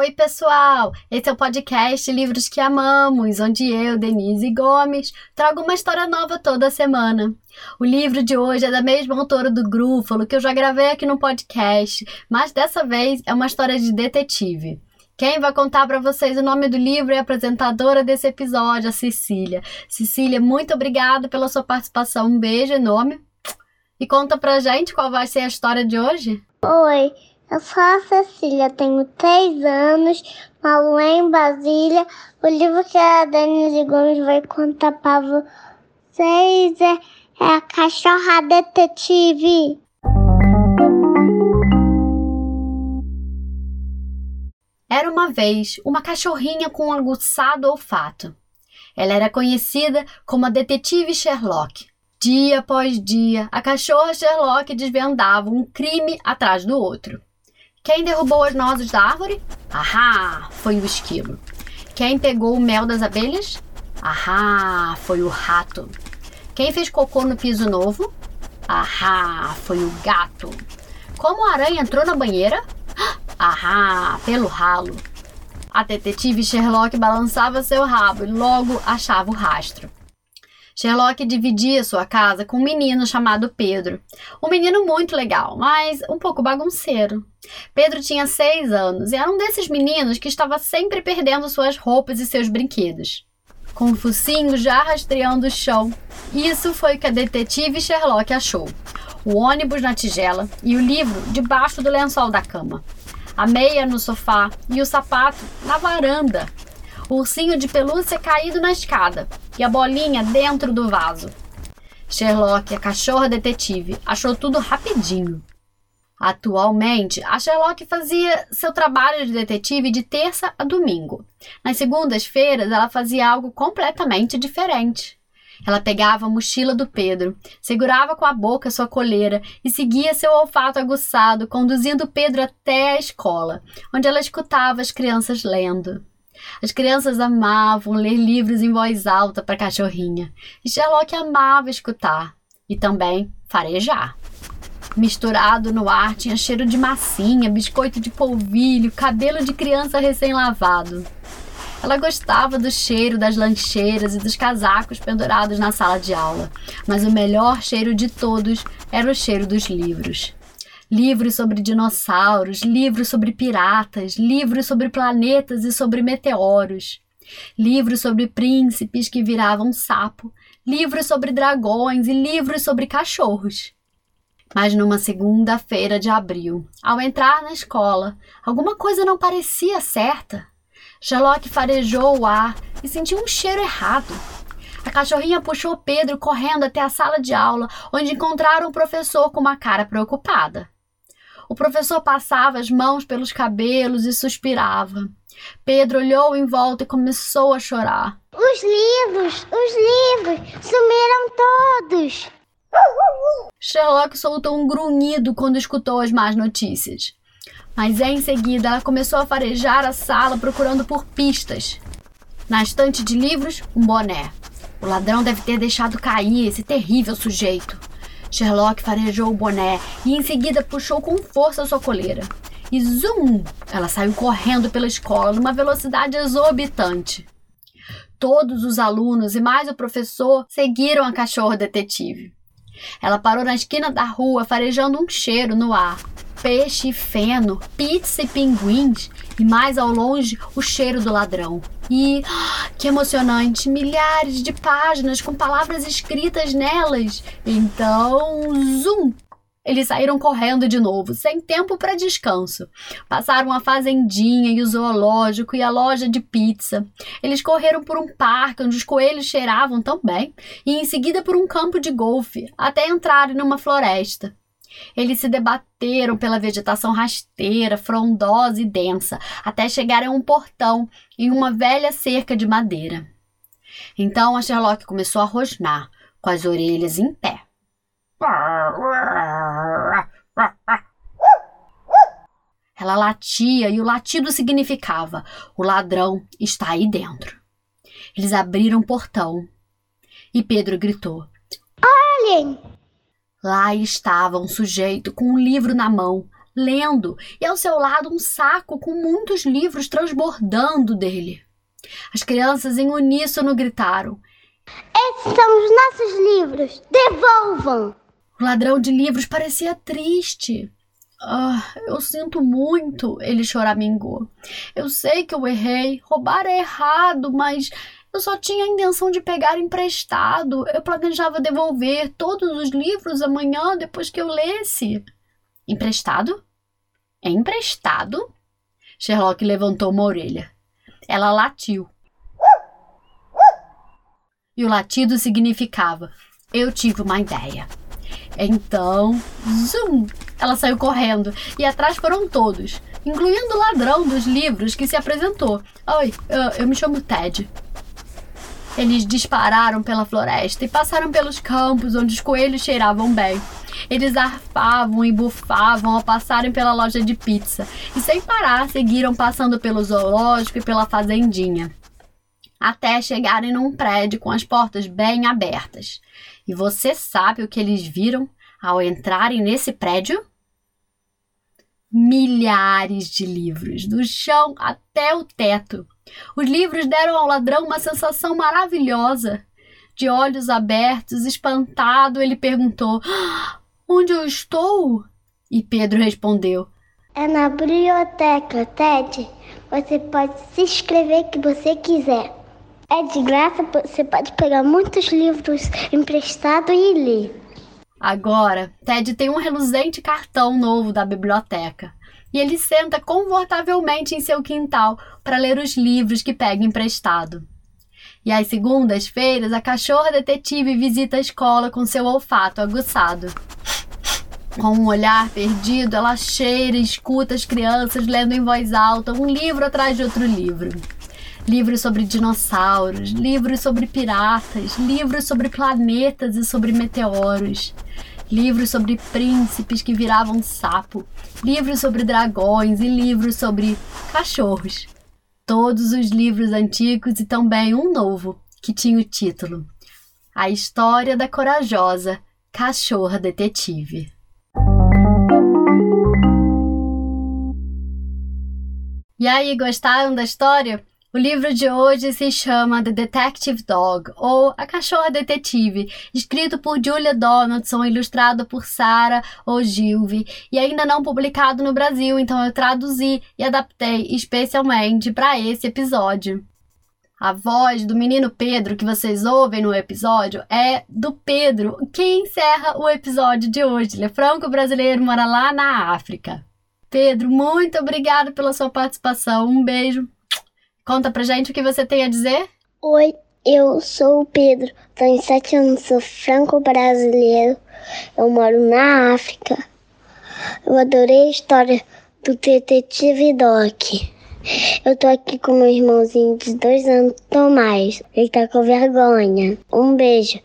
Oi, pessoal! Esse é o podcast Livros que Amamos, onde eu, Denise Gomes, trago uma história nova toda semana. O livro de hoje é da mesma autora do Grúfalo, que eu já gravei aqui no podcast, mas dessa vez é uma história de detetive. Quem vai contar para vocês o nome do livro é a apresentadora desse episódio, a Cecília. Cecília, muito obrigada pela sua participação. Um beijo enorme. E conta pra gente qual vai ser a história de hoje. Oi, eu sou a Cecília, tenho três anos, moro em Brasília. O livro que a Denise Gomes vai contar para vocês é, é A Cachorra Detetive. Era uma vez uma cachorrinha com um aguçado olfato. Ela era conhecida como a detetive Sherlock. Dia após dia, a cachorra Sherlock desvendava um crime atrás do outro. Quem derrubou as nozes da árvore? Ahá, foi o esquilo. Quem pegou o mel das abelhas? Ahá, foi o rato. Quem fez cocô no piso novo? Ahá, foi o gato. Como a aranha entrou na banheira? Ahá, pelo ralo. A detetive Sherlock balançava seu rabo e logo achava o rastro. Sherlock dividia sua casa com um menino chamado Pedro. Um menino muito legal, mas um pouco bagunceiro. Pedro tinha seis anos e era um desses meninos que estava sempre perdendo suas roupas e seus brinquedos. Com o focinho já rastreando o chão. Isso foi o que a detetive Sherlock achou. O ônibus na tigela e o livro debaixo do lençol da cama. A meia no sofá e o sapato na varanda o ursinho de pelúcia caído na escada e a bolinha dentro do vaso. Sherlock, a cachorra detetive, achou tudo rapidinho. Atualmente, a Sherlock fazia seu trabalho de detetive de terça a domingo. Nas segundas-feiras, ela fazia algo completamente diferente. Ela pegava a mochila do Pedro, segurava com a boca sua coleira e seguia seu olfato aguçado, conduzindo Pedro até a escola, onde ela escutava as crianças lendo. As crianças amavam ler livros em voz alta para a cachorrinha, e Sherlock amava escutar e também farejar. Misturado no ar tinha cheiro de massinha, biscoito de polvilho, cabelo de criança recém-lavado. Ela gostava do cheiro das lancheiras e dos casacos pendurados na sala de aula, mas o melhor cheiro de todos era o cheiro dos livros livros sobre dinossauros, livros sobre piratas, livros sobre planetas e sobre meteoros, livros sobre príncipes que viravam sapo, livros sobre dragões e livros sobre cachorros. Mas numa segunda-feira de abril, ao entrar na escola, alguma coisa não parecia certa. Sherlock farejou o ar e sentiu um cheiro errado. A cachorrinha puxou Pedro correndo até a sala de aula, onde encontraram o professor com uma cara preocupada. O professor passava as mãos pelos cabelos e suspirava. Pedro olhou em volta e começou a chorar. Os livros, os livros, sumiram todos. Sherlock soltou um grunhido quando escutou as más notícias. Mas em seguida ela começou a farejar a sala procurando por pistas. Na estante de livros, um boné. O ladrão deve ter deixado cair esse terrível sujeito. Sherlock farejou o boné e em seguida puxou com força sua coleira. E zum! Ela saiu correndo pela escola numa velocidade exorbitante. Todos os alunos e mais o professor seguiram a cachorra detetive. Ela parou na esquina da rua farejando um cheiro no ar peixe, feno, pizza e pinguins, e mais ao longe o cheiro do ladrão. E que emocionante! Milhares de páginas com palavras escritas nelas. Então, zoom! Eles saíram correndo de novo, sem tempo para descanso. Passaram a fazendinha e o zoológico e a loja de pizza. Eles correram por um parque onde os coelhos cheiravam tão bem, e em seguida por um campo de golfe, até entrarem numa floresta. Eles se debateram pela vegetação rasteira, frondosa e densa, até chegarem a um portão em uma velha cerca de madeira. Então a Sherlock começou a rosnar, com as orelhas em pé. Ela latia e o latido significava: o ladrão está aí dentro. Eles abriram o portão e Pedro gritou: Olhem! Lá estava um sujeito com um livro na mão, lendo, e ao seu lado um saco com muitos livros transbordando dele. As crianças em uníssono gritaram: Esses são os nossos livros! Devolvam! O ladrão de livros parecia triste. Ah, eu sinto muito, ele choramingou. Eu sei que eu errei, roubar é errado, mas eu só tinha a intenção de pegar emprestado. Eu planejava devolver todos os livros amanhã depois que eu lesse. Emprestado? É emprestado? Sherlock levantou uma orelha. Ela latiu. E o latido significava: Eu tive uma ideia. Então, zoom! Ela saiu correndo e atrás foram todos, incluindo o ladrão dos livros que se apresentou. Oi, eu, eu me chamo Ted. Eles dispararam pela floresta e passaram pelos campos onde os coelhos cheiravam bem. Eles arfavam e bufavam ao passarem pela loja de pizza e, sem parar, seguiram passando pelo zoológico e pela fazendinha. Até chegarem num prédio com as portas bem abertas. E você sabe o que eles viram ao entrarem nesse prédio? Milhares de livros, do chão até o teto. Os livros deram ao ladrão uma sensação maravilhosa. De olhos abertos, espantado, ele perguntou: ah, Onde eu estou? E Pedro respondeu: É na biblioteca, Ted. Você pode se inscrever que você quiser. É de graça, você pode pegar muitos livros emprestados e ler. Agora, Ted tem um reluzente cartão novo da biblioteca. E ele senta confortavelmente em seu quintal para ler os livros que pega emprestado. E às segundas-feiras, a cachorra detetive visita a escola com seu olfato aguçado. Com um olhar perdido, ela cheira e escuta as crianças lendo em voz alta um livro atrás de outro livro livros sobre dinossauros, livros sobre piratas, livros sobre planetas e sobre meteoros, livros sobre príncipes que viravam sapo, livros sobre dragões e livros sobre cachorros. Todos os livros antigos e também um novo, que tinha o título A História da Corajosa Cachorra Detetive. E aí, gostaram da história? O livro de hoje se chama The Detective Dog, ou A Cachorra Detetive, escrito por Julia Donaldson, ilustrado por Sarah Ogilvy, e ainda não publicado no Brasil, então eu traduzi e adaptei especialmente para esse episódio. A voz do menino Pedro que vocês ouvem no episódio é do Pedro, que encerra o episódio de hoje. Ele é franco-brasileiro, mora lá na África. Pedro, muito obrigado pela sua participação. Um beijo. Conta pra gente o que você tem a dizer. Oi, eu sou o Pedro, tenho sete anos, sou franco-brasileiro, eu moro na África. Eu adorei a história do detetive Doc. Eu tô aqui com meu irmãozinho de dois anos, Tomás. Ele tá com vergonha. Um beijo.